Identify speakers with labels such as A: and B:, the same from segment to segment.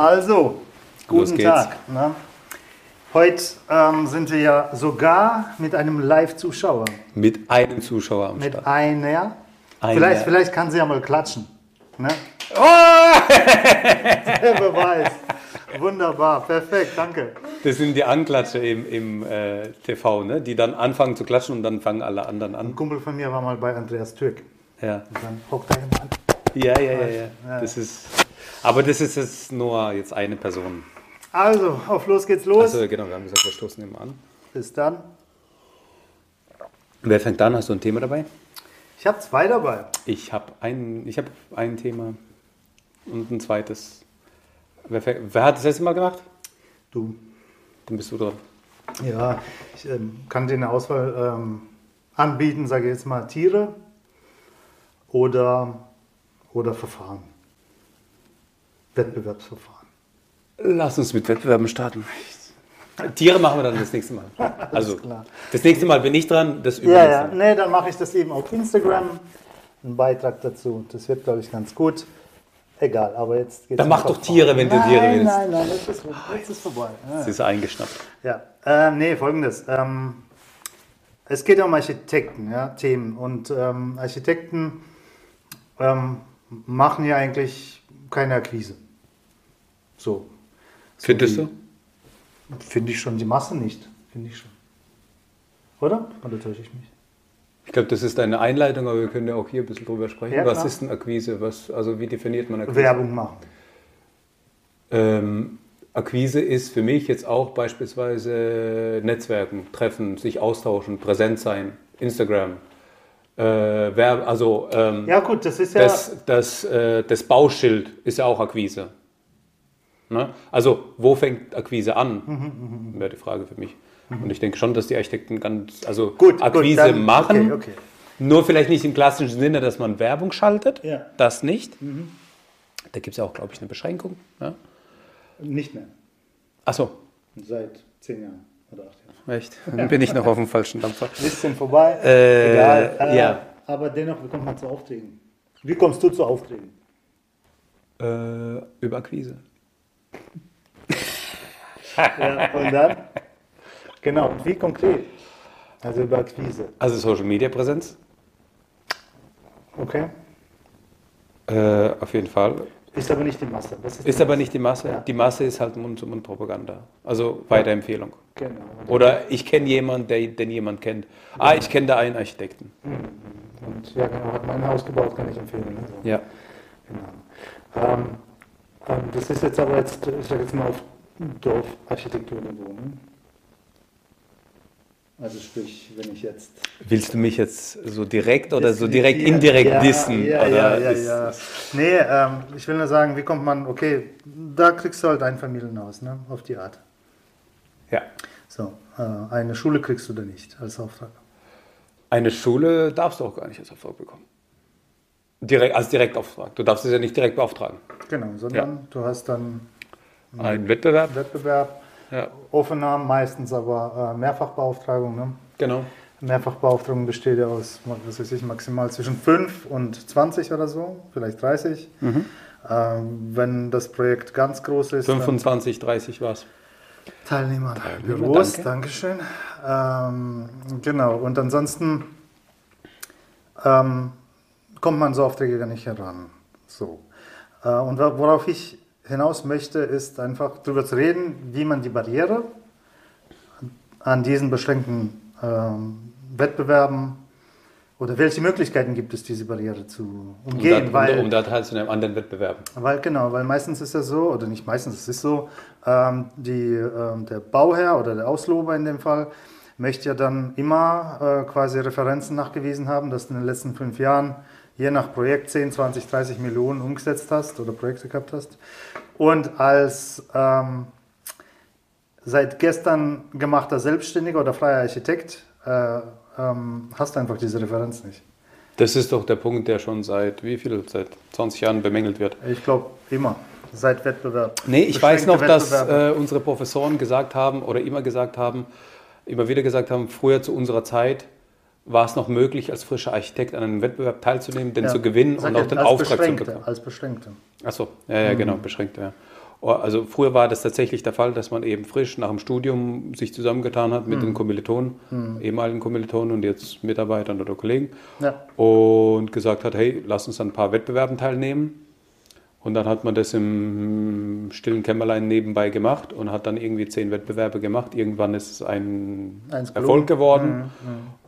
A: Also, guten. Tag. Ne? Heute ähm, sind wir ja sogar mit einem Live-Zuschauer.
B: Mit einem Zuschauer am
A: Mit
B: Start.
A: einer.
B: Einer.
A: Vielleicht, vielleicht kann sie ja mal klatschen. Ne?
B: Oh!
A: Wer weiß. Wunderbar, perfekt, danke.
B: Das sind die Anklatsche im, im äh, TV, ne? die dann anfangen zu klatschen und dann fangen alle anderen
A: Ein
B: an.
A: Kumpel von mir war mal bei Andreas Türk.
B: Ja,
A: Und dann hockt da jemand.
B: ja, ja, ja. ja. Das ist, aber das ist jetzt nur jetzt eine Person.
A: Also, auf los geht's los.
B: Also genau, wir haben gesagt, wir stoßen immer an.
A: Bis dann.
B: Wer fängt an? Hast du ein Thema dabei?
A: Ich habe zwei dabei.
B: Ich habe ein, ich hab ein Thema und ein zweites. Wer, wer hat das letzte Mal gemacht?
A: Du.
B: Dann bist du dran.
A: Ja, ich ähm, kann dir eine Auswahl ähm, anbieten, sage ich jetzt mal Tiere oder, oder Verfahren. Wettbewerbsverfahren.
B: Lass uns mit Wettbewerben starten. Tiere machen wir dann das nächste Mal. Also das nächste Mal bin ich dran, das
A: Ja,
B: übernächste
A: ja,
B: Mal.
A: nee, dann mache ich das eben auf Instagram. Einen Beitrag dazu. Das wird, glaube ich, ganz gut. Egal, aber jetzt geht's
B: Dann mach doch. Tiere, wenn du
A: nein,
B: Tiere willst.
A: Nein, nein, jetzt ist, jetzt ist vorbei. Ja.
B: Das ist eingeschnappt.
A: Ja, ähm, nee, folgendes. Ähm, es geht ja um Architekten, ja, Themen. Und ähm, Architekten ähm, machen ja eigentlich keine Akquise. So.
B: Findest
A: die-
B: du?
A: Finde ich schon, die Masse nicht. Finde ich schon. Oder? Oder täusche ich mich?
B: Ich glaube, das ist eine Einleitung, aber wir können ja auch hier ein bisschen drüber sprechen.
A: Ja,
B: Was ist denn Akquise? Was, also wie definiert man Akquise?
A: Werbung machen.
B: Ähm, Akquise ist für mich jetzt auch beispielsweise Netzwerken, Treffen, sich austauschen, präsent sein, Instagram. Äh, Werb, also ähm,
A: Ja, gut, das ist ja.
B: das, das, äh, das Bauschild ist ja auch Akquise. Ne? Also, wo fängt Akquise an?
A: Mhm,
B: Wäre die Frage für mich. Und ich denke schon, dass die Architekten ganz, also
A: Gut,
B: Akquise
A: gut, dann-
B: machen.
A: okay, okay.
B: Nur vielleicht nicht im klassischen Sinne, dass man Werbung schaltet.
A: Ja. Mhm.
B: Das nicht. Da gibt es ja auch, glaube ich, eine Beschränkung. Ja?
A: Nicht mehr.
B: Achso,
A: Seit zehn Jahren oder acht Jahren.
B: Echt. Dann bin ich noch auf dem falschen Dampfer.
A: Bisschen vorbei.
B: Äh,
A: Egal. Äh,
B: ja.
A: Aber dennoch, wie kommt man zu Aufträgen? Wie kommst du zu Aufträgen?
B: Äh, über Akquise.
A: Ja, und dann? Genau, wie konkret? Also über Akquise.
B: Also Social Media Präsenz.
A: Okay.
B: Äh, auf jeden Fall.
A: Ist aber nicht die Masse. Ist,
B: Ist
A: die
B: aber
A: Masse?
B: nicht die Masse.
A: Ja.
B: Die Masse ist halt Mund-zu-Mund-Propaganda. Also Weiterempfehlung.
A: Genau.
B: Oder ich kenne jemanden, der, den jemand kennt. Ah, ich kenne da einen Architekten.
A: Und ja, genau, hat mein Haus gebaut, kann ich empfehlen. Also,
B: Ja.
A: Genau. Ähm, ähm, das ist jetzt aber jetzt, ich sage jetzt mal auf Dorfarchitekturniveau. Ne? Also sprich, wenn ich jetzt
B: Willst du mich jetzt so direkt oder so direkt indirekt
A: ja,
B: dissen?
A: Ja, ja, ja, ja. Nee, ähm, ich will nur sagen, wie kommt man, okay, da kriegst du halt ein Familienhaus, ne, auf die Art.
B: ja.
A: So, äh, eine Schule kriegst du da nicht als Auftrag.
B: Eine Schule darfst du auch gar nicht als Auftrag bekommen. Direkt, als Direktauftrag. Du darfst es ja nicht direkt beauftragen.
A: Genau, sondern du hast dann
B: Ein Wettbewerb?
A: Wettbewerb,
B: Ja.
A: Aufnahmen, meistens aber äh, Mehrfachbeauftragung. Ne?
B: Genau.
A: Mehrfachbeauftragung besteht ja aus, was weiß ich, maximal zwischen 5 und 20 oder so, vielleicht 30.
B: Mhm.
A: Ähm, wenn das Projekt ganz groß ist, dann
B: 25, 30 war's.
A: Teilnehmer,
B: Teilnehmer,
A: Büros,
B: danke.
A: Dankeschön. Ähm, genau, und ansonsten ähm, kommt man so Aufträge gar nicht heran. So. Äh, und wo- worauf ich hinaus möchte, ist einfach darüber zu reden, wie man die Barriere an diesen beschränkten ähm, Wettbewerben oder welche Möglichkeiten gibt es, diese Barriere zu
B: Um,
A: umgehen.
B: da,
A: weil,
B: um, um da teilzunehmen an den Wettbewerben.
A: weil, genau, weil meistens ist ja so, oder nicht meistens, es ist so, ähm, die, ähm, der Bauherr oder der Auslober in dem Fall möchte ja dann immer äh, quasi Referenzen nachgewiesen haben, dass in den letzten fünf Jahren je nach Projekt 10, 20, 30 Millionen umgesetzt hast oder Projekte gehabt hast. Und als ähm, seit gestern gemachter Selbstständiger oder freier Architekt äh, ähm, hast du einfach diese Referenz nicht.
B: Das ist doch der Punkt, der schon seit wie viel? Seit 20 Jahren bemängelt wird.
A: Ich glaube immer, seit Wettbewerb.
B: Nee, ich weiß noch, dass äh, unsere Professoren gesagt haben oder immer gesagt haben, immer wieder gesagt haben, früher zu unserer Zeit war es noch möglich, als frischer Architekt an einem Wettbewerb teilzunehmen, den
A: Ja.
B: zu gewinnen
A: Sag
B: und auch den Auftrag zu
A: Beschränkte,
B: bekommen.
A: Als Beschränkte.
B: Achso, ja, ja, genau, beschränkt, ja. Oh, also früher war das tatsächlich der Fall, dass man eben frisch nach dem Studium sich zusammengetan hat mit
A: Mhm.
B: den Kommilitonen, ehemaligen Kommilitonen und jetzt Mitarbeitern oder Kollegen
A: Ja.
B: und gesagt hat, hey, lass uns an ein paar Wettbewerben teilnehmen. Und dann hat man das im stillen Kämmerlein nebenbei gemacht und hat dann irgendwie zehn Wettbewerbe gemacht. Irgendwann ist es ein Erfolg geworden.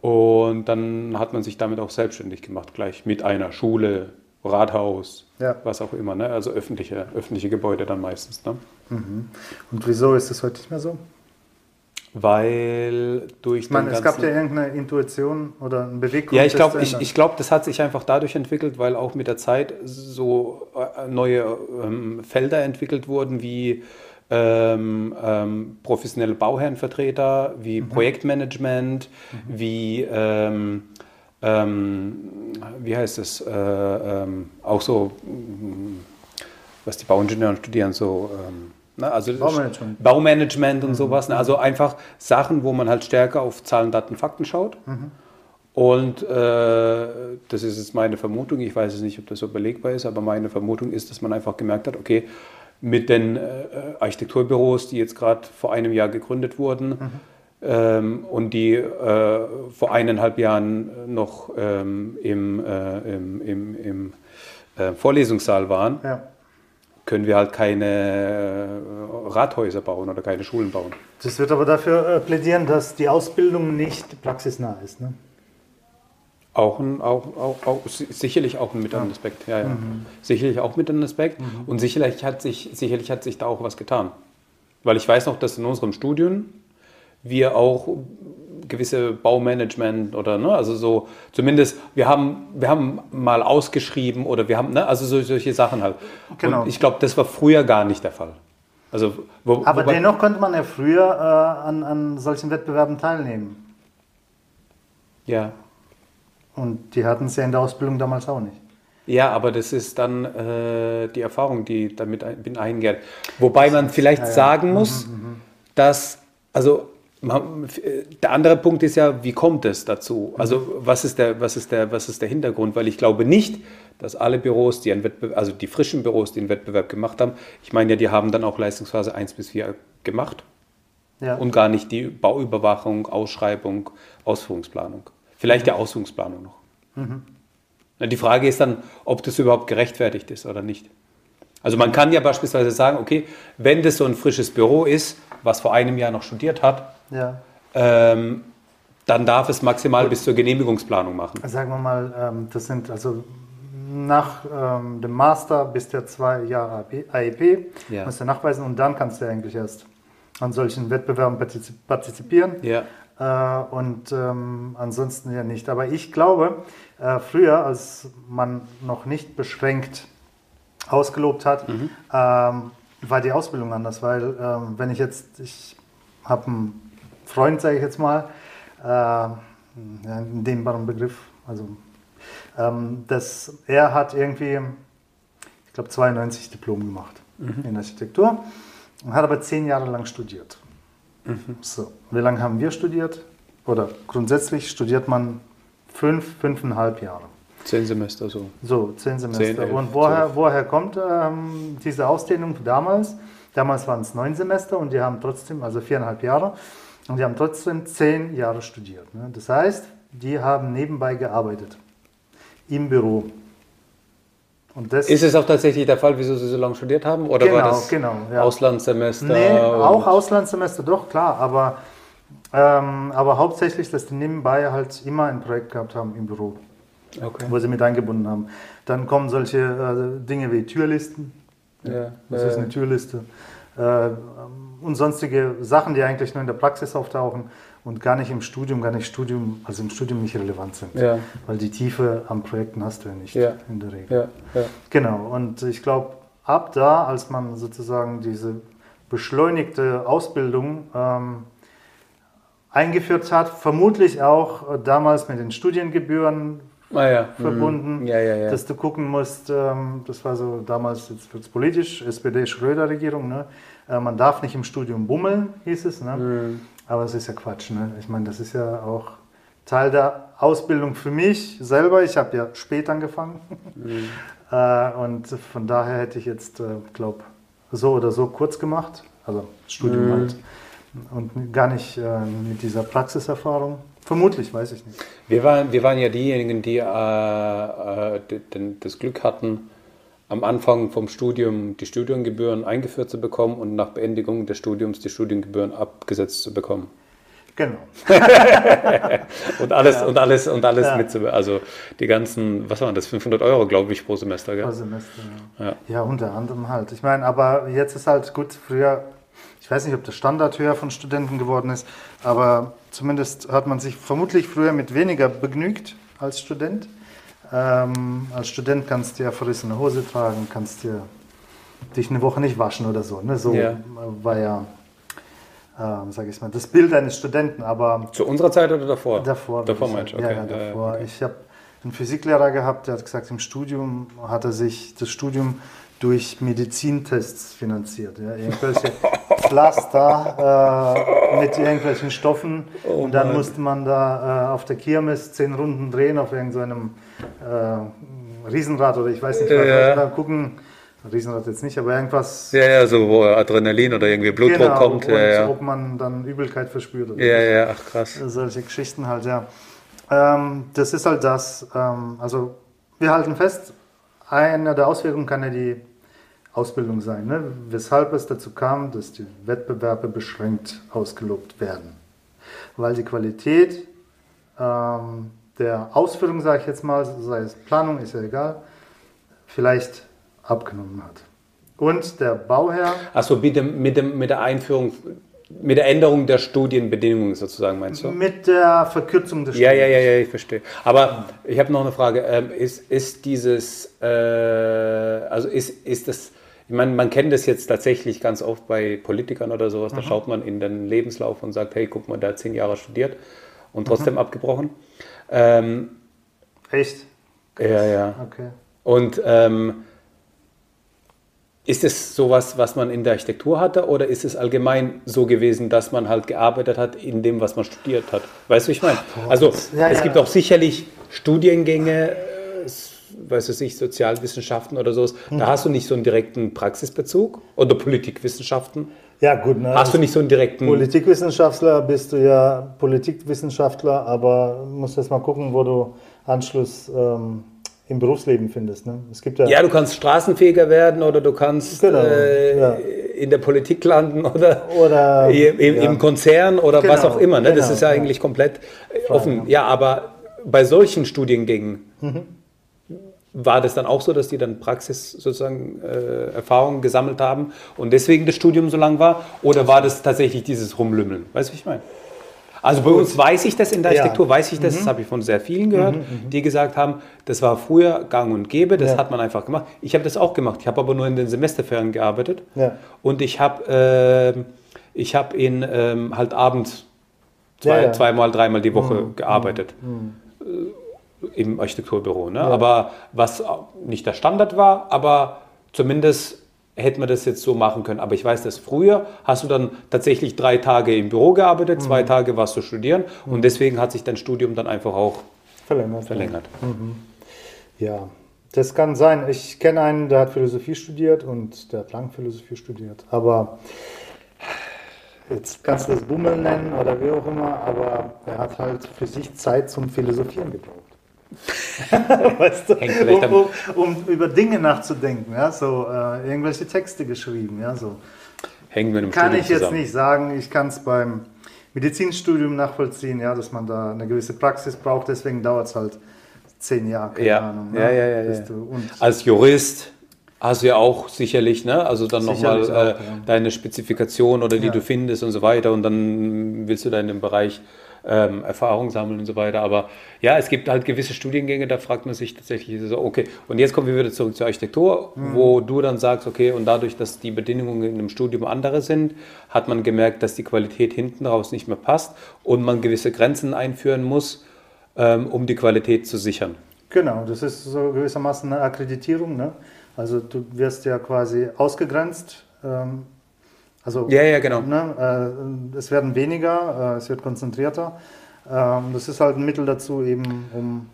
B: Und dann hat man sich damit auch selbstständig gemacht, gleich mit einer Schule, Rathaus,
A: Ja.
B: was auch immer. Ne? Also öffentliche, öffentliche Gebäude dann meistens. Ne?
A: Und wieso ist das heute nicht mehr so?
B: Weil durch
A: Ich meine, es gab ja irgendeine Intuition oder eine Bewegung.
B: Ja, ich glaube, ich, ich glaub, das hat sich einfach dadurch entwickelt, weil auch mit der Zeit so äh, neue ähm, Felder entwickelt wurden, wie ähm, ähm, professionelle Bauherrenvertreter, wie Projektmanagement, wie, ähm, ähm, wie heißt es, äh, ähm, auch so, was die Bauingenieure studieren, so, na, also
A: Baumanagement.
B: Baumanagement und sowas. Ne? Also einfach Sachen, wo man halt stärker auf Zahlen, Daten, Fakten schaut. Und äh, das ist jetzt meine Vermutung, ich weiß jetzt nicht, ob das so belegbar ist, aber meine Vermutung ist, dass man einfach gemerkt hat, okay, mit den äh, Architekturbüros, die jetzt gerade vor einem Jahr gegründet wurden ähm, und die äh, vor eineinhalb Jahren noch ähm, im, äh, im, im, im äh, Vorlesungssaal waren,
A: Ja.
B: Können wir halt keine äh, Rathäuser bauen oder keine Schulen bauen.
A: Das wird aber dafür äh, plädieren, dass die Ausbildung nicht praxisnah ist. Ne?
B: Auch, ein, auch, auch, auch si- sicherlich auch ein mit einem Aspekt. Ja, ja. Sicherlich auch mit einem Aspekt. Und sicherlich hat, sich, sicherlich hat sich da auch was getan. Weil ich weiß noch, dass in unserem Studium wir auch gewisse Baumanagement oder ne, also so zumindest wir haben wir haben mal ausgeschrieben oder wir haben ne, also so, solche Sachen halt.
A: Genau.
B: Und ich glaube, das war früher gar nicht der Fall. Also wo,
A: Aber
B: wobei-
A: dennoch konnte man ja früher äh, an, an solchen Wettbewerben teilnehmen.
B: ja
A: Und die hatten es ja in der Ausbildung damals auch nicht.
B: Ja, aber das ist dann äh, die Erfahrung, die damit ein, bin eingeht. Wobei man vielleicht sagen muss, dass, also man, äh, der andere Punkt ist ja, wie kommt es dazu? Also was ist, der, was, ist der, was ist der Hintergrund? Weil ich glaube nicht, dass alle Büros, die einen Wettbewerb, also die frischen Büros, die einen Wettbewerb gemacht haben, ich meine ja, die haben dann auch Leistungsphase 1 bis 4 gemacht
A: Ja.
B: und gar nicht die Bauüberwachung, Ausschreibung, Ausführungsplanung. Vielleicht die Ausführungsplanung noch. Na, Die Frage ist dann, ob das überhaupt gerechtfertigt ist oder nicht. Also man kann ja beispielsweise sagen, okay, wenn das so ein frisches Büro ist, was vor einem Jahr noch studiert hat,
A: ja.
B: ähm, dann darf es maximal bis zur Genehmigungsplanung machen.
A: Sagen wir mal, ähm, das sind also nach ähm, dem Master bist du ja zwei Jahre AEP,
B: Ja.
A: musst du nachweisen und dann kannst du eigentlich erst an solchen Wettbewerben partizip partizipieren.
B: Ja,
A: Äh, und ähm, ansonsten ja nicht. Aber ich glaube, äh, früher, als man noch nicht beschränkt ausgelobt hat,
B: Mhm.
A: ähm, war die Ausbildung anders, weil ähm, wenn ich jetzt, ich habe einen Freund, sage ich jetzt mal, äh, in dem Begriff, also ähm, dass er hat irgendwie, ich glaube 92 Diplom gemacht in Architektur und hat aber zehn Jahre lang studiert. So, wie lange haben wir studiert? Oder grundsätzlich studiert man fünf, fünfeinhalb Jahre.
B: zehn Semester so.
A: So, zehn Semester.
B: Zehn, elf,
A: Und woher,
B: zwölf.
A: woher kommt ähm, diese Ausdehnung damals? Damals waren es neun Semester und die haben trotzdem, also viereinhalb Jahre, und die haben trotzdem zehn Jahre studiert. Ne? Das heißt, die haben nebenbei gearbeitet. Im Büro. Und das
B: Ist es auch tatsächlich der Fall, wieso Sie so lange studiert haben? Oder war
A: Genau,
B: das
A: genau, ja.
B: Auslandssemester?
A: Nee, auch Auslandssemester, doch, klar, aber, ähm, aber hauptsächlich, dass die nebenbei halt immer ein Projekt gehabt haben im Büro,
B: Okay.
A: wo sie mit eingebunden haben. Dann kommen solche äh, Dinge wie Türlisten.
B: Ja,
A: Was
B: ja,
A: ist eine Türliste? Äh, und sonstige Sachen, die eigentlich nur in der Praxis auftauchen und gar nicht im Studium, gar nicht Studium, also im Studium nicht relevant sind.
B: Ja.
A: Weil die Tiefe am Projekten hast du ja nicht
B: Ja.
A: in der Regel.
B: ja.
A: Genau, und ich glaube, ab da, als man sozusagen diese beschleunigte Ausbildung ähm, eingeführt hat, vermutlich auch äh, damals mit den Studiengebühren
B: Ah, ja.
A: verbunden,
B: Mhm. Ja, ja, ja.
A: dass du gucken musst, ähm, das war so damals, jetzt wird es politisch, SPD-Schröder-Regierung, ne? äh, man darf nicht im Studium bummeln, hieß es, ne?
B: Mhm.
A: aber es ist ja Quatsch. Ne? Ich meine, das ist ja auch Teil der Ausbildung für mich selber. Ich habe ja spät angefangen.
B: Mhm.
A: Äh, und von daher hätte ich jetzt, äh, glaube so oder so kurz gemacht, also Studium
B: Mhm.
A: halt. Und gar nicht äh, mit dieser Praxiserfahrung. Vermutlich, weiß ich nicht.
B: Wir waren, wir waren ja diejenigen, die äh, äh, d- den- das Glück hatten, am Anfang vom Studium die Studiengebühren eingeführt zu bekommen und nach Beendigung des Studiums die Studiengebühren abgesetzt zu bekommen.
A: Genau.
B: Und alles, und alles, und alles
A: Ja.
B: mit, also die ganzen, was waren das, 500 Euro, glaube ich, pro Semester, gell?
A: Pro Semester, ja.
B: Ja.
A: ja. unter anderem halt. Ich meine, aber jetzt ist halt gut, früher, weiß nicht, ob der Standard höher von Studenten geworden ist, aber zumindest hat man sich vermutlich früher mit weniger begnügt als Student. Ähm, als Student kannst du ja verrissene Hose tragen, kannst dir dich eine Woche nicht waschen oder so. Ne? So
B: Ja.
A: war ja, ähm, sage ich mal, das Bild eines Studenten, aber
B: Zu unserer Zeit oder davor?
A: Davor.
B: Davor meinst du, okay.
A: Ja, ja,
B: Ja,
A: davor.
B: okay.
A: Ich habe einen Physiklehrer gehabt, der hat gesagt, im Studium hat er sich das Studium durch Medizintests finanziert. Ja, irgendwelche Pflaster äh, mit irgendwelchen Stoffen.
B: Oh
A: und dann
B: Mann.
A: musste man da äh, auf der Kirmes zehn Runden drehen auf irgendeinem äh, Riesenrad oder ich weiß nicht was.
B: Ja.
A: Da gucken, Riesenrad jetzt nicht, aber irgendwas.
B: Ja, ja, so wo Adrenalin oder irgendwie Blutdruck
A: genau,
B: kommt.
A: und
B: Ja, ja.
A: ob man dann Übelkeit verspürt oder
B: ja, ja, ach krass.
A: solche Geschichten halt, ja. Ähm, das ist halt das. Ähm, also wir halten fest, eine der Auswirkungen kann ja die Ausbildung sein, ne? weshalb es dazu kam, dass die Wettbewerbe beschränkt ausgelobt werden. Weil die Qualität ähm, der Ausführung, sage ich jetzt mal, sei es Planung, ist ja egal, vielleicht abgenommen hat. Und der Bauherr
B: Achso, mit, dem, mit, dem, mit der Einführung, mit der Änderung der Studienbedingungen sozusagen, meinst du?
A: mit der Verkürzung des
B: Ja, ja, ja, ja, ich verstehe. Aber ich habe noch eine Frage. Ähm, ist, ist dieses, äh, also ist, ist das, ich meine, man kennt das jetzt tatsächlich ganz oft bei Politikern oder sowas, da schaut man in den Lebenslauf und sagt, hey, guck mal, der hat zehn Jahre studiert und trotzdem abgebrochen. Ähm,
A: Echt?
B: ja, ja.
A: Okay.
B: Und ähm, ist es sowas, was man in der Architektur hatte, oder ist es allgemein so gewesen, dass man halt gearbeitet hat in dem, was man studiert hat? Weißt du, ich meine? Also
A: Ja,
B: es
A: ja.
B: gibt auch sicherlich Studiengänge, äh, weiß ich nicht, Sozialwissenschaften oder sowas.
A: Hm.
B: Da hast du nicht so einen direkten Praxisbezug oder Politikwissenschaften.
A: Ja, gut. Ne?
B: Hast du nicht so einen direkten.
A: Politikwissenschaftler bist du ja Politikwissenschaftler, aber musst erst mal gucken, wo du Anschluss ähm, im Berufsleben findest. Ne? Es gibt ja,
B: ja, du kannst Straßenfeger werden oder du kannst
A: Genau,
B: äh,
A: ja.
B: in der Politik landen oder
A: oder
B: Im, im,
A: ja.
B: im Konzern oder was
A: Genau,
B: auch immer. Ne? das
A: genau,
B: ist ja eigentlich komplett offen. Ja, aber bei solchen Studiengängen
A: Mhm.
B: War das dann auch so, dass die dann Praxis sozusagen äh, Erfahrungen gesammelt haben und deswegen das Studium so lang war? Oder war das tatsächlich dieses Rumlümmeln? Weißt du, wie ich meine? Also bei uns weiß ich das in der
A: Ja. Mhm.
B: Architektur, weiß ich das, das habe ich von sehr vielen gehört, die gesagt haben, das war früher gang und gäbe, das
A: Ja.
B: hat man einfach gemacht. Ich habe das auch gemacht, ich habe aber nur in den Semesterferien gearbeitet
A: Ja.
B: und ich habe ähm, ich habe in ähm, halt abends zwei,
A: Ja, ja.
B: zweimal, dreimal die Woche gearbeitet. Im Architekturbüro. Ne? Aber was nicht der Standard war, aber zumindest hätte man das jetzt so machen können. Aber ich weiß, dass früher hast du dann tatsächlich drei Tage im Büro gearbeitet, zwei Tage warst du studieren und deswegen hat sich dein Studium dann einfach auch
A: verlängert.
B: verlängert.
A: Ja, das kann sein. Ich kenne einen, der hat Philosophie studiert und der hat lang Philosophie studiert. Aber jetzt kannst du das Bummeln nennen oder wie auch immer, aber er hat halt für sich Zeit zum Philosophieren gebraucht. weißt du, um, um, um über Dinge nachzudenken, ja, so äh, irgendwelche Texte geschrieben, ja, so.
B: Hängen wir dem
A: Kann
B: Studium
A: ich jetzt
B: zusammen.
A: nicht sagen. Ich kann es beim Medizinstudium nachvollziehen, ja, dass man da eine gewisse Praxis braucht. Deswegen dauert es halt zehn Jahre, keine
B: Ja.
A: Ahnung. ne,
B: Ja, ja, ja, ja.
A: Und
B: Als Jurist hast du ja auch sicherlich, ne? Also dann nochmal äh,
A: ja.
B: deine Spezifikation oder die
A: Ja.
B: du findest und so weiter und dann willst du da in dem Bereich ähm, Erfahrung sammeln und so weiter. Aber ja, es gibt halt gewisse Studiengänge, da fragt man sich tatsächlich so, okay, und jetzt kommen wir wieder zurück zur Architektur,
A: Mhm.
B: wo du dann sagst, okay, und dadurch, dass die Bedingungen in einem Studium andere sind, hat man gemerkt, dass die Qualität hinten raus nicht mehr passt und man gewisse Grenzen einführen muss, ähm, um die Qualität zu sichern.
A: Genau, das ist so gewissermaßen eine Akkreditierung. Ne? Also du wirst ja quasi ausgegrenzt. Ähm, also
B: Ja, ja, genau.
A: ne, äh, es werden weniger, äh, es wird konzentrierter. Ähm, das ist halt ein Mittel dazu, eben um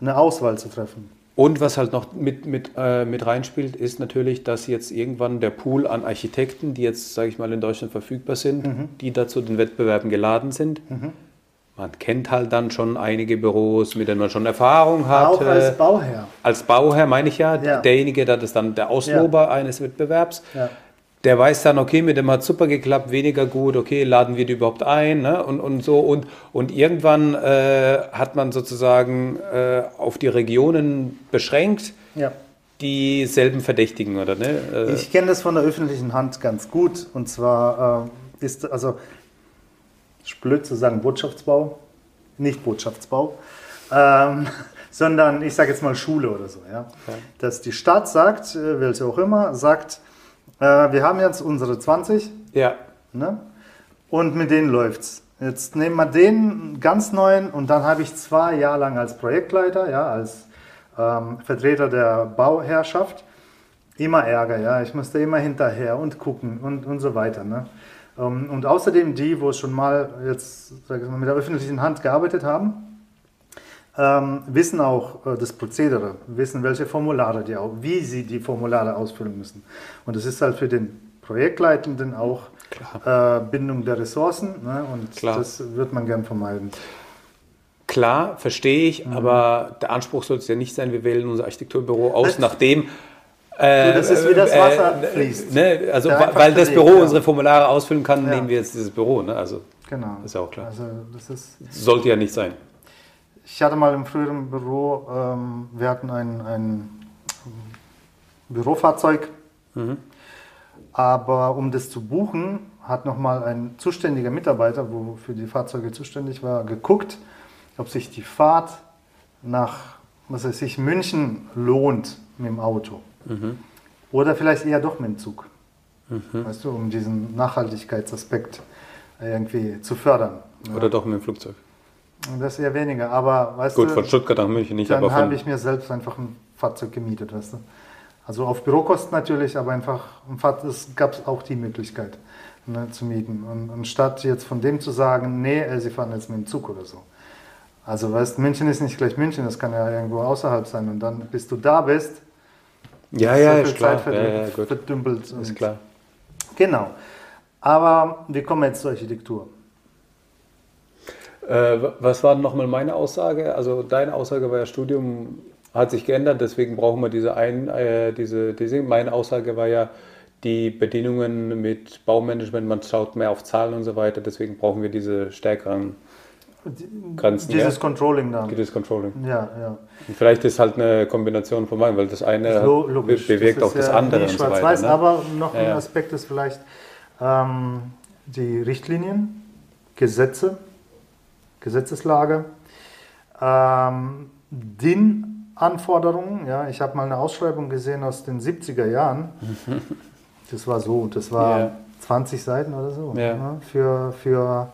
A: eine Auswahl zu treffen.
B: Und was halt noch mit, mit, äh, mit reinspielt, ist natürlich, dass jetzt irgendwann der Pool an Architekten, die jetzt, sage ich mal, in Deutschland verfügbar sind, mhm. die dazu den Wettbewerben geladen sind. Mhm. Man kennt halt dann schon einige Büros, mit denen man schon Erfahrung hat.
A: Auch als Bauherr.
B: Als Bauherr meine ich ja, ja. derjenige, der ist dann der Auslober ja. eines Wettbewerbs. Ja der weiß dann, okay, mit dem hat super geklappt, weniger gut, okay, laden wir die überhaupt ein ne? und, und so. Und, und irgendwann äh, hat man sozusagen äh, auf die Regionen beschränkt, ja. dieselben Verdächtigen, oder ne?
A: Äh, ich kenne das von der öffentlichen Hand ganz gut. Und zwar äh, ist, also, blöd zu sagen, Botschaftsbau, nicht Botschaftsbau. Ähm, sondern ich sage jetzt mal Schule oder so, ja? ja. Dass die Stadt sagt, äh, welche auch immer, sagt, äh, wir haben jetzt unsere 20.
B: Ja.
A: Ne? Und mit denen läuft's. Jetzt nehmen wir den ganz neuen und dann habe ich zwei Jahre lang als Projektleiter, ja, als ähm, Vertreter der Bauherrschaft immer Ärger, ja. Ich musste immer hinterher und gucken und, und so weiter. Ne? Ähm, und außerdem die, wo schon mal jetzt sag ich mal, mit der öffentlichen Hand gearbeitet haben, ähm, wissen auch äh, das Prozedere, wissen, welche Formulare die auch, wie sie die Formulare ausfüllen müssen. Und das ist halt für den Projektleitenden auch äh, Bindung der Ressourcen ne? und Klar. das wird man gern vermeiden.
B: Klar, verstehe ich, mhm. aber der Anspruch sollte es ja nicht sein, wir wählen unser Architekturbüro aus, das nachdem
A: äh, das ist wie das Wasser äh, fließt.
B: Ne, also weil das Büro ja. unsere Formulare ausfüllen kann, ja. nehmen wir jetzt dieses Büro. Ne? Also
A: genau.
B: ist ja auch klar.
A: Also das ist
B: sollte ja nicht sein.
A: Ich hatte mal im früheren Büro, ähm, wir hatten ein, ein Bürofahrzeug, mhm. aber um das zu buchen, hat nochmal ein zuständiger Mitarbeiter, wo für die Fahrzeuge zuständig war, geguckt, ob sich die Fahrt nach, was weiß ich, München lohnt mit dem Auto. Mhm. Oder vielleicht eher doch mit dem Zug. Mhm. Weißt du, um diesen Nachhaltigkeitsaspekt irgendwie zu fördern.
B: Oder ja. doch mit dem Flugzeug.
A: Das eher weniger, aber weißt
B: Gut, du. von Stuttgart nach München nicht,
A: dann aber habe ich mir selbst einfach ein Fahrzeug gemietet, weißt du. Also auf Bürokosten natürlich, aber einfach, es gab auch die Möglichkeit ne, zu mieten. Und anstatt jetzt von dem zu sagen, nee, äh, sie fahren jetzt mit dem Zug oder so. Also weißt München ist nicht gleich München, das kann ja irgendwo außerhalb sein. Und dann, bis du da bist,
B: ja, ja, ist klar.
A: Zeit ja, ja, verdümpelt.
B: Ist klar.
A: Genau. Aber wir kommen jetzt zur Architektur.
B: Äh, was war nochmal meine Aussage? Also deine Aussage war ja, Studium hat sich geändert, deswegen brauchen wir diese ein, äh, diese, diese. Meine Aussage war ja, die Bedingungen mit Baumanagement, man schaut mehr auf Zahlen und so weiter, deswegen brauchen wir diese stärkeren Grenzen.
A: Dieses ja? Controlling dann.
B: Dieses Controlling.
A: Ja, ja.
B: Und vielleicht ist halt eine Kombination von beiden, weil das eine Logisch. bewirkt das auch das ja andere.
A: und so weiter, ne? Aber noch ein Aspekt ist vielleicht ähm, die Richtlinien, Gesetze, Gesetzeslage. Ähm, DIN-Anforderungen, ja, ich habe mal eine Ausschreibung gesehen aus den 70er Jahren. Das war so, das war yeah. 20 Seiten oder so. Yeah. Ja, für, für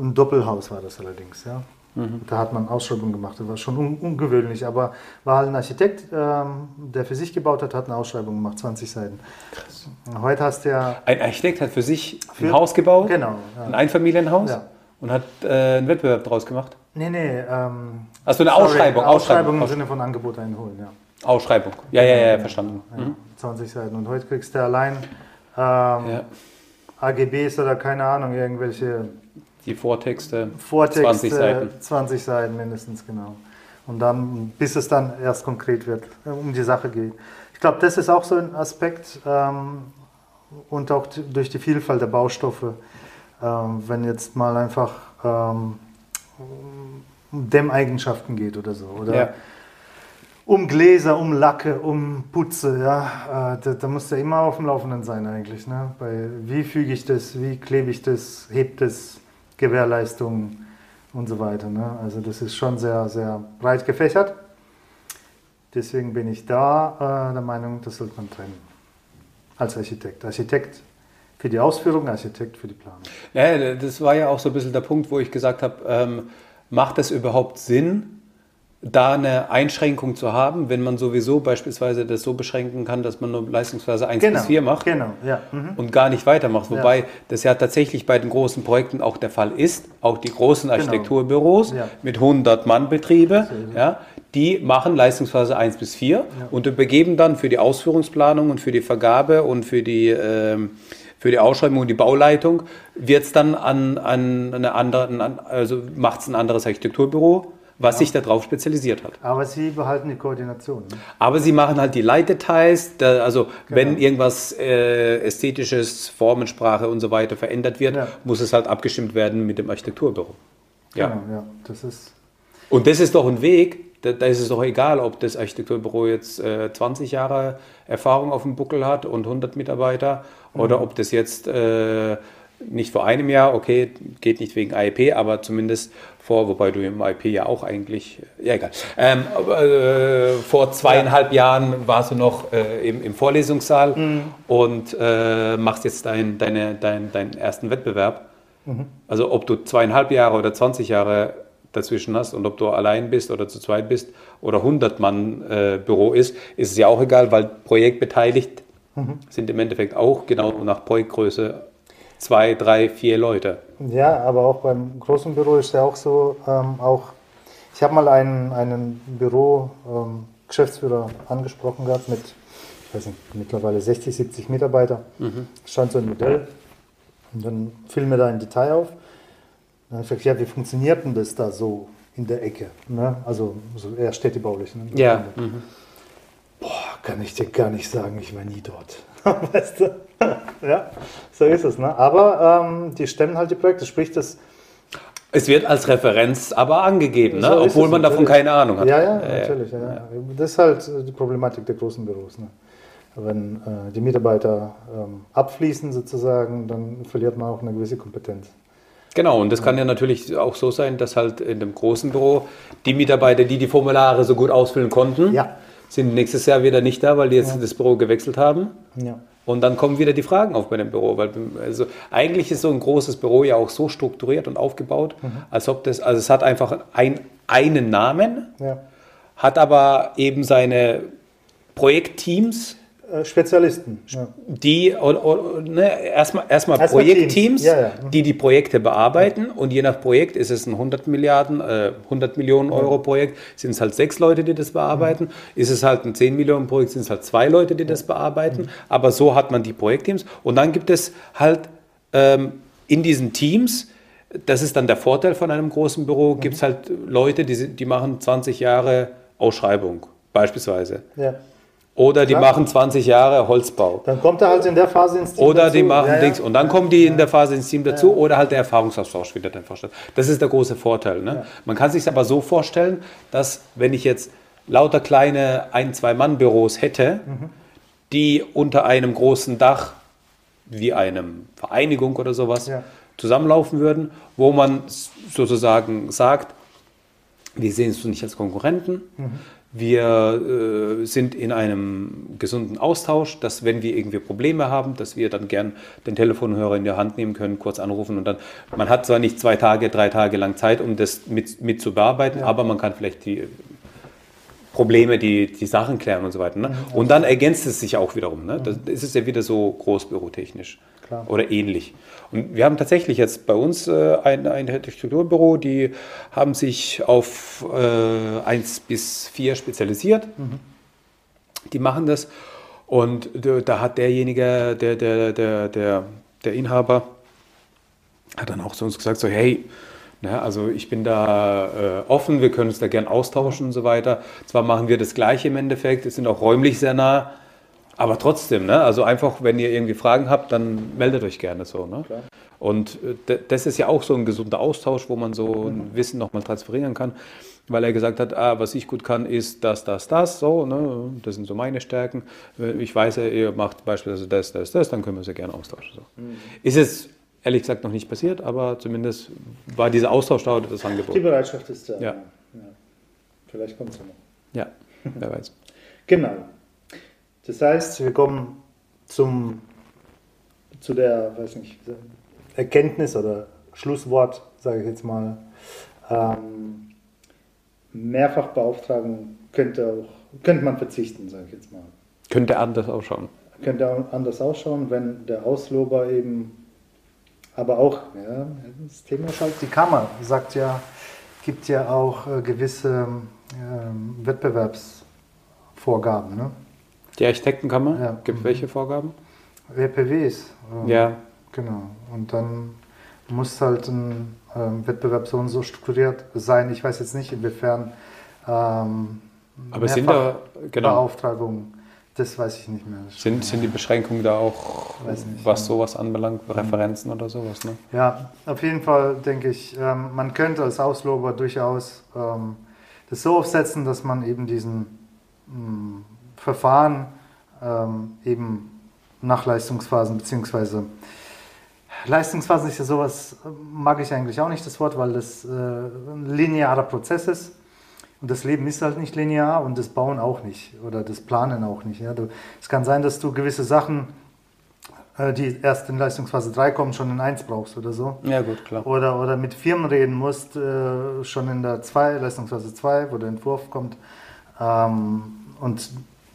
A: ein Doppelhaus war das allerdings, ja. Mhm. Da hat man Ausschreibungen gemacht, das war schon un ungewöhnlich, aber war halt ein Architekt, ähm, der für sich gebaut hat, hat eine Ausschreibung gemacht, 20 Seiten. Krass. Heute hast du ja...
B: Ein Architekt hat für sich für, ein Haus gebaut?
A: Genau.
B: Ja. Ein Einfamilienhaus? Ja. Und hat äh, einen Wettbewerb daraus gemacht?
A: Nee, nee. Ähm,
B: Achso, eine sorry, Ausschreibung.
A: Ausschreibung im Sinne von Angebot einholen, ja.
B: Ausschreibung. Ja, ja, ja, verstanden.
A: Ja, mhm. 20 Seiten. Und heute kriegst du allein ähm, ja. AGBs oder keine Ahnung, irgendwelche.
B: Die Vortexte.
A: Vortexte 20 Seiten. 20 Seiten mindestens, genau. Und dann, bis es dann erst konkret wird, äh, um die Sache geht. Ich glaube, das ist auch so ein Aspekt ähm, und auch durch die Vielfalt der Baustoffe ähm, wenn jetzt mal einfach ähm, um Dämmeigenschaften geht oder so. Oder ja. um Gläser, um Lacke, um Putze, ja, äh, da, da muss ja immer auf dem Laufenden sein eigentlich. Ne? Bei wie füge ich das, wie klebe ich das, hebt es, Gewährleistung und so weiter. Ne? Also das ist schon sehr, sehr breit gefächert. Deswegen bin ich da äh, der Meinung, das sollte man trennen. Als Architekt. Architekt für die Ausführung, Architekt für die Planung.
B: Ja, das war ja auch so ein bisschen der Punkt, wo ich gesagt habe, ähm, macht es überhaupt Sinn, da eine Einschränkung zu haben, wenn man sowieso beispielsweise das so beschränken kann, dass man nur Leistungsphase 1
A: genau,
B: bis 4 macht
A: genau, ja. mhm.
B: und gar nicht weitermacht. Wobei ja. das ja tatsächlich bei den großen Projekten auch der Fall ist. Auch die großen genau. Architekturbüros genau. ja. mit 100 Mann Betriebe, ja, die machen Leistungsphase 1 bis 4 und übergeben dann für die Ausführungsplanung und für die Vergabe und für die, ähm, für die Ausschreibung und die Bauleitung wird es dann an, an eine andere, an, also macht es ein anderes Architekturbüro, was sich darauf spezialisiert hat.
A: Aber Sie behalten die Koordination. Ne?
B: Aber sie machen halt die Leitdetails, da, also wenn irgendwas äh, ästhetisches, Formensprache und so weiter verändert wird,
A: Ja.
B: muss es halt abgestimmt werden mit dem Architekturbüro. Ja.
A: Genau, ja. Das ist.
B: Und das ist doch ein Weg, da, da ist es doch egal, ob das Architekturbüro jetzt äh, 20 Jahre Erfahrung auf dem Buckel hat und 100 Mitarbeiter oder ob das jetzt äh, nicht vor einem Jahr, okay, geht nicht wegen IP, aber zumindest vor, wobei du im IP ja auch eigentlich, ja egal, ähm, äh, vor zweieinhalb Jahren warst du noch äh, im, im Vorlesungssaal und äh, machst jetzt dein, deine, dein, deinen ersten Wettbewerb. Also ob du zweieinhalb Jahre oder 20 Jahre dazwischen hast und ob du allein bist oder zu zweit bist oder 100 Mann äh, Büro ist, ist es ja auch egal, weil projektbeteiligt sind im Endeffekt auch genau nach Projektgröße zwei, drei, vier Leute.
A: Ja, aber auch beim großen Büro ist ja auch so, ähm, auch, ich habe mal einen, einen Büro, ähm, Geschäftsführer angesprochen gehabt mit, ich weiß nicht, mittlerweile 60, 70 Mitarbeiter. Stand so ein Modell und dann fiel mir da ein Detail auf. Gesagt, ja, wie funktioniert denn das da so in der Ecke? Ne? Also so eher städtebaulich. Ne?
B: Ja.
A: Boah, kann ich dir gar nicht sagen, ich war nie dort. weißt du? ja, so ist es. Ne? Aber ähm, die stemmen halt die Projekte, sprich das.
B: Es wird als Referenz aber angegeben, ne?
A: So
B: obwohl man davon
A: natürlich.
B: keine Ahnung hat.
A: Ja, ja, natürlich. Ja, ja. Das ist halt äh, die Problematik der großen Büros. Ne? Wenn äh, die Mitarbeiter ähm, abfließen sozusagen, dann verliert man auch eine gewisse Kompetenz.
B: Genau, und das kann ja natürlich auch so sein, dass halt in dem großen Büro die Mitarbeiter, die die Formulare so gut ausfüllen konnten,
A: Ja.
B: sind nächstes Jahr wieder nicht da, weil die jetzt das Büro gewechselt haben.
A: Ja.
B: Und dann kommen wieder die Fragen auf bei dem Büro. Weil, also eigentlich ist so ein großes Büro ja auch so strukturiert und aufgebaut, als ob das, also es hat einfach ein, einen Namen,
A: Ja.
B: hat aber eben seine Projektteams,
A: Spezialisten. Ja.
B: die oder, oder, ne, erstmal erstmal
A: Erstmal
B: Projektteams,
A: Teams. Ja, ja. Mhm.
B: die die Projekte bearbeiten und je nach Projekt ist es ein 100 Milliarden, äh, 100 Millionen Euro Projekt, sind es halt sechs Leute, die das bearbeiten. Ist es halt ein 10 Millionen Projekt, sind es halt zwei Leute, die das bearbeiten.
A: Mhm.
B: Aber so hat man die Projektteams und dann gibt es halt ähm, in diesen Teams das ist dann der Vorteil von einem großen Büro.
A: Mhm.
B: Gibt es halt Leute, die, die machen 20 Jahre Ausschreibung, beispielsweise.
A: Ja.
B: Oder die
A: Klar.
B: machen 20 Jahre Holzbau.
A: Dann kommt er halt in der Phase ins Team.
B: Oder die
A: dazu.
B: machen
A: ja.
B: Dings. Und dann kommen die in der Phase ins Team dazu oder halt der Erfahrungsaustausch findet einfach statt. Das ist der große Vorteil. Ne? Man kann sich aber so vorstellen, dass wenn ich jetzt lauter kleine Ein-, Zwei-Mann-Büros hätte,
A: Mhm.
B: die unter einem großen Dach wie einem Vereinigung oder sowas
A: Ja.
B: zusammenlaufen würden, wo man sozusagen sagt, wir sehen uns nicht als Konkurrenten. Wir äh, sind in einem gesunden Austausch, dass wenn wir irgendwie Probleme haben, dass wir dann gern den Telefonhörer in der Hand nehmen können, kurz anrufen und dann, man hat zwar nicht zwei Tage, drei Tage lang Zeit, um das mit, mit zu bearbeiten, aber man kann vielleicht die Probleme, die, die Sachen klären und so weiter. Ne? Und dann ergänzt es sich auch wiederum. Ne? Das ist es ja wieder so großbürotechnisch
A: Klar.
B: oder ähnlich. Und wir haben tatsächlich jetzt bei uns äh, ein, ein Architekturbüro, die haben sich auf äh, 1 bis 4 spezialisiert. Die machen das. Und da hat derjenige, der, der, der, der, der Inhaber, hat dann auch zu uns gesagt, so hey, ne, also ich bin da äh, offen, wir können uns da gern austauschen und so weiter. Zwar machen wir das Gleiche im Endeffekt, es sind auch räumlich sehr nah, aber trotzdem, ne, also einfach, wenn ihr irgendwie Fragen habt, dann meldet euch gerne so. Ne? Und äh, das ist ja auch so ein gesunder Austausch, wo man so ein Wissen nochmal transferieren kann, weil er gesagt hat, ah, was ich gut kann, ist das, das, das, so, ne? das sind so meine Stärken. Äh, Ich weiß, ihr macht beispielsweise das, das, das, dann können wir uns ja gerne austauschen. So. Ist es ehrlich gesagt noch nicht passiert, aber zumindest war dieser Austausch da oder das
A: Die
B: Angebot.
A: Bereitschaft ist da.
B: Ja.
A: Vielleicht kommt es noch.
B: Ja, wer weiß.
A: Genau. Das heißt, wir kommen zum, zu der, weiß nicht, Erkenntnis oder Schlusswort, sage ich jetzt mal. Ähm, Mehrfachbeauftragung könnte auch, könnte man verzichten, sage ich jetzt mal.
B: Könnte anders ausschauen.
A: Könnte anders ausschauen, wenn der Auslober eben, aber auch, ja, das Thema ist halt, die Kammer sagt ja, gibt ja auch äh, gewisse ähm, Wettbewerbsvorgaben. Ne?
B: Die Architektenkammer?
A: Ja.
B: Gibt
A: Mhm.
B: welche Vorgaben?
A: WPWs. ähm,
B: Ja.
A: Genau. Und dann muss halt ein ähm, Wettbewerb so und so strukturiert sein. Ich weiß jetzt nicht, inwiefern ähm,
B: Aber sind da, genau,
A: Beauftragung, das weiß ich nicht mehr.
B: Sind, sind die Beschränkungen da auch,
A: nicht,
B: was
A: ja.
B: sowas anbelangt, Referenzen oder sowas? Ne?
A: Ja, auf jeden Fall denke ich, ähm, man könnte als Auslober durchaus ähm, das so aufsetzen, dass man eben diesen mh, Verfahren ähm, eben nach Leistungsphasen beziehungsweise Leistungsphasen ist ja sowas, mag ich eigentlich auch nicht das Wort, weil das äh, ein linearer Prozess ist. Und das Leben ist halt nicht linear und das Bauen auch nicht oder das Planen auch nicht. Ja. Du, es kann sein, dass du gewisse Sachen, äh, die erst in Leistungsphase 3 kommen, schon in 1 brauchst oder so.
B: Ja, gut, klar.
A: Oder, oder mit Firmen reden musst, äh, schon in der 2, Leistungsphase 2, wo der Entwurf kommt. Ähm, und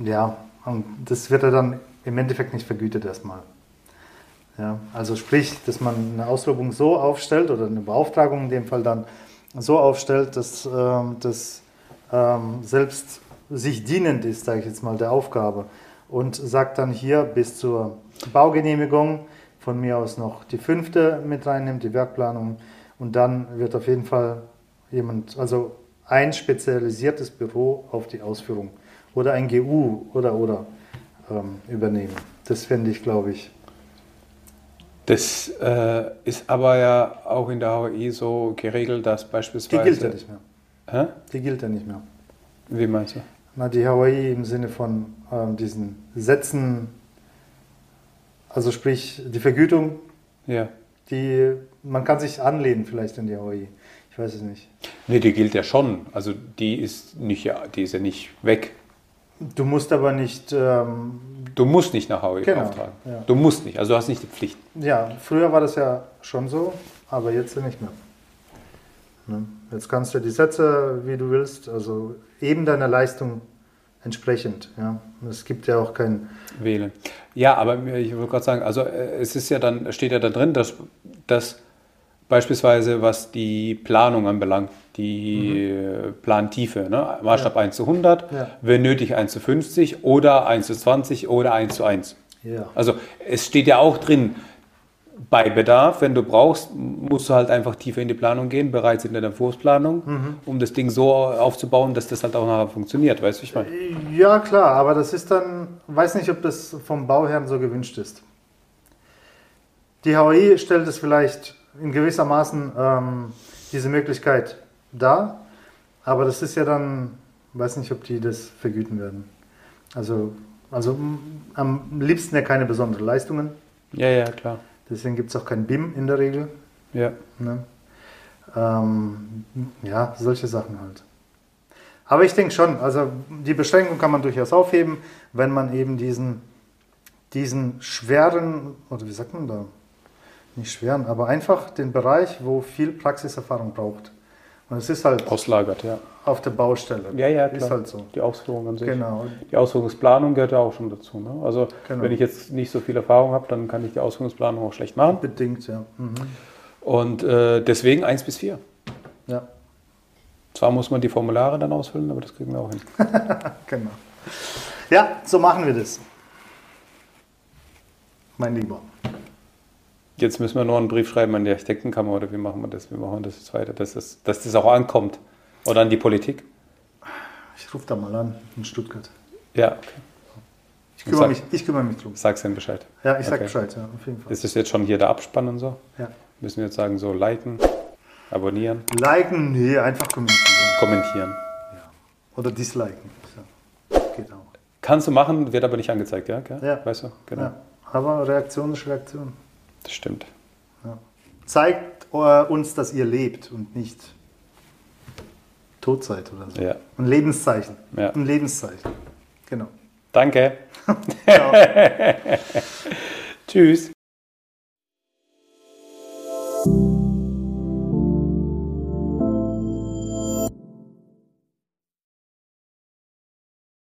A: ja, und das wird ja dann im Endeffekt nicht vergütet erstmal. Ja, also sprich, dass man eine Auslobung so aufstellt oder eine Beauftragung in dem Fall dann so aufstellt, dass ähm, das ähm, selbst sich dienend ist, sage ich jetzt mal, der Aufgabe und sagt dann hier bis zur Baugenehmigung von mir aus noch die fünfte mit reinnimmt, die Werkplanung und dann wird auf jeden Fall jemand, also ein spezialisiertes Büro auf die Ausführung oder ein GU oder oder ähm, übernehmen. Das fände ich, glaube ich,
B: Das äh, ist aber ja auch in der HOI so geregelt, dass
A: die
B: beispielsweise.
A: gilt ja nicht mehr.
B: Hä?
A: Die gilt ja nicht mehr.
B: Wie meinst du?
A: Na, die Hawaii im Sinne von ähm, diesen Sätzen, also sprich die Vergütung,
B: Ja.
A: die man kann sich anlehnen vielleicht an die Hawaii. Ich weiß es nicht.
B: Nee, die gilt ja schon. Also die ist nicht, ja, die ist ja nicht weg.
A: Du musst aber nicht, ähm,
B: Du musst nicht nach HOI
A: Genau,
B: auftragen.
A: ja.
B: Du musst nicht. Also du hast nicht die Pflicht.
A: ja, früher war das ja schon so, aber jetzt nicht mehr. Ne? Jetzt kannst du die Sätze, wie du willst, also eben deiner Leistung entsprechend. Ja? Es gibt ja auch kein,
B: wählen. Ja, aber ich wollte gerade sagen, also äh, es ist ja dann, steht ja da drin, dass, dass beispielsweise was die Planung anbelangt, die äh, Plantiefe, ne? Maßstab 1 zu 100,
A: Ja.
B: wenn nötig 1 zu 50 oder 1 zu 20 oder 1 zu 1.
A: ja,
B: Also es steht ja auch drin, bei Bedarf, wenn du brauchst, musst du halt einfach tiefer in die Planung gehen, bereits in der Entwurfsplanung,
A: Mhm.
B: um das Ding so aufzubauen, dass das halt auch nachher funktioniert, weißt du, ich meine?
A: Ja, klar, aber das ist dann, weiß nicht, ob das vom Bauherrn so gewünscht ist. Die HOI stellt es vielleicht in gewisser Maßen ähm, diese Möglichkeit dar, aber das ist ja dann, weiß nicht, ob die das vergüten werden. Also, also am liebsten ja keine besonderen Leistungen,
B: Ja, ja, klar.
A: deswegen gibt es auch kein BIM in der Regel.
B: Ja.
A: Ne? Ähm, ja, solche Sachen halt. Aber ich denke schon, also die Beschränkung kann man durchaus aufheben, wenn man eben diesen, diesen schweren, oder wie sagt man da? Nicht schweren, aber einfach den Bereich, wo viel Praxiserfahrung braucht. Und es ist halt
B: Auslagert, ja.
A: auf der Baustelle.
B: Ja, ja,
A: Ist
B: klar.
A: halt so.
B: Die Ausführung an sich.
A: Genau.
B: Die Ausführungsplanung gehört ja auch schon dazu. Ne? Also
A: Genau.
B: wenn ich jetzt nicht so viel Erfahrung habe, dann kann ich die Ausführungsplanung auch schlecht machen.
A: Bedingt, ja. Mhm.
B: Und äh, deswegen 1 bis 4.
A: Ja,
B: Zwar muss man die Formulare dann ausfüllen, aber das kriegen wir auch hin.
A: genau. Ja, so machen wir das. Mein Lieber.
B: Jetzt müssen wir nur einen Brief schreiben an die Architektenkammer oder wie machen wir das? Wie machen wir das jetzt weiter, dass das, dass das auch ankommt? Oder an die Politik?
A: Ich rufe da mal an in Stuttgart.
B: Ja, okay.
A: Ich kümmere
B: sag-
A: mich, ich kümmere mich drum.
B: sag's ihnen Bescheid.
A: Ja, ich sag
B: Okay.
A: Bescheid, ja, auf jeden Fall.
B: Ist das jetzt schon hier der Abspann und so?
A: Ja.
B: Müssen wir jetzt sagen, so liken, abonnieren,
A: Liken, nee, einfach kommentieren.
B: kommentieren.
A: Oder disliken. Ja. Geht auch.
B: Kannst du machen, wird aber nicht angezeigt, ja? Gell?
A: Ja.
B: Weißt du? Genau.
A: Ja. Aber Reaktion ist Reaktion.
B: Das stimmt.
A: Zeigt äh, uns, dass ihr lebt und nicht tot seid oder so.
B: Ja.
A: Ein Lebenszeichen.
B: Ja.
A: Ein Lebenszeichen. Genau.
B: Danke. Tschüss.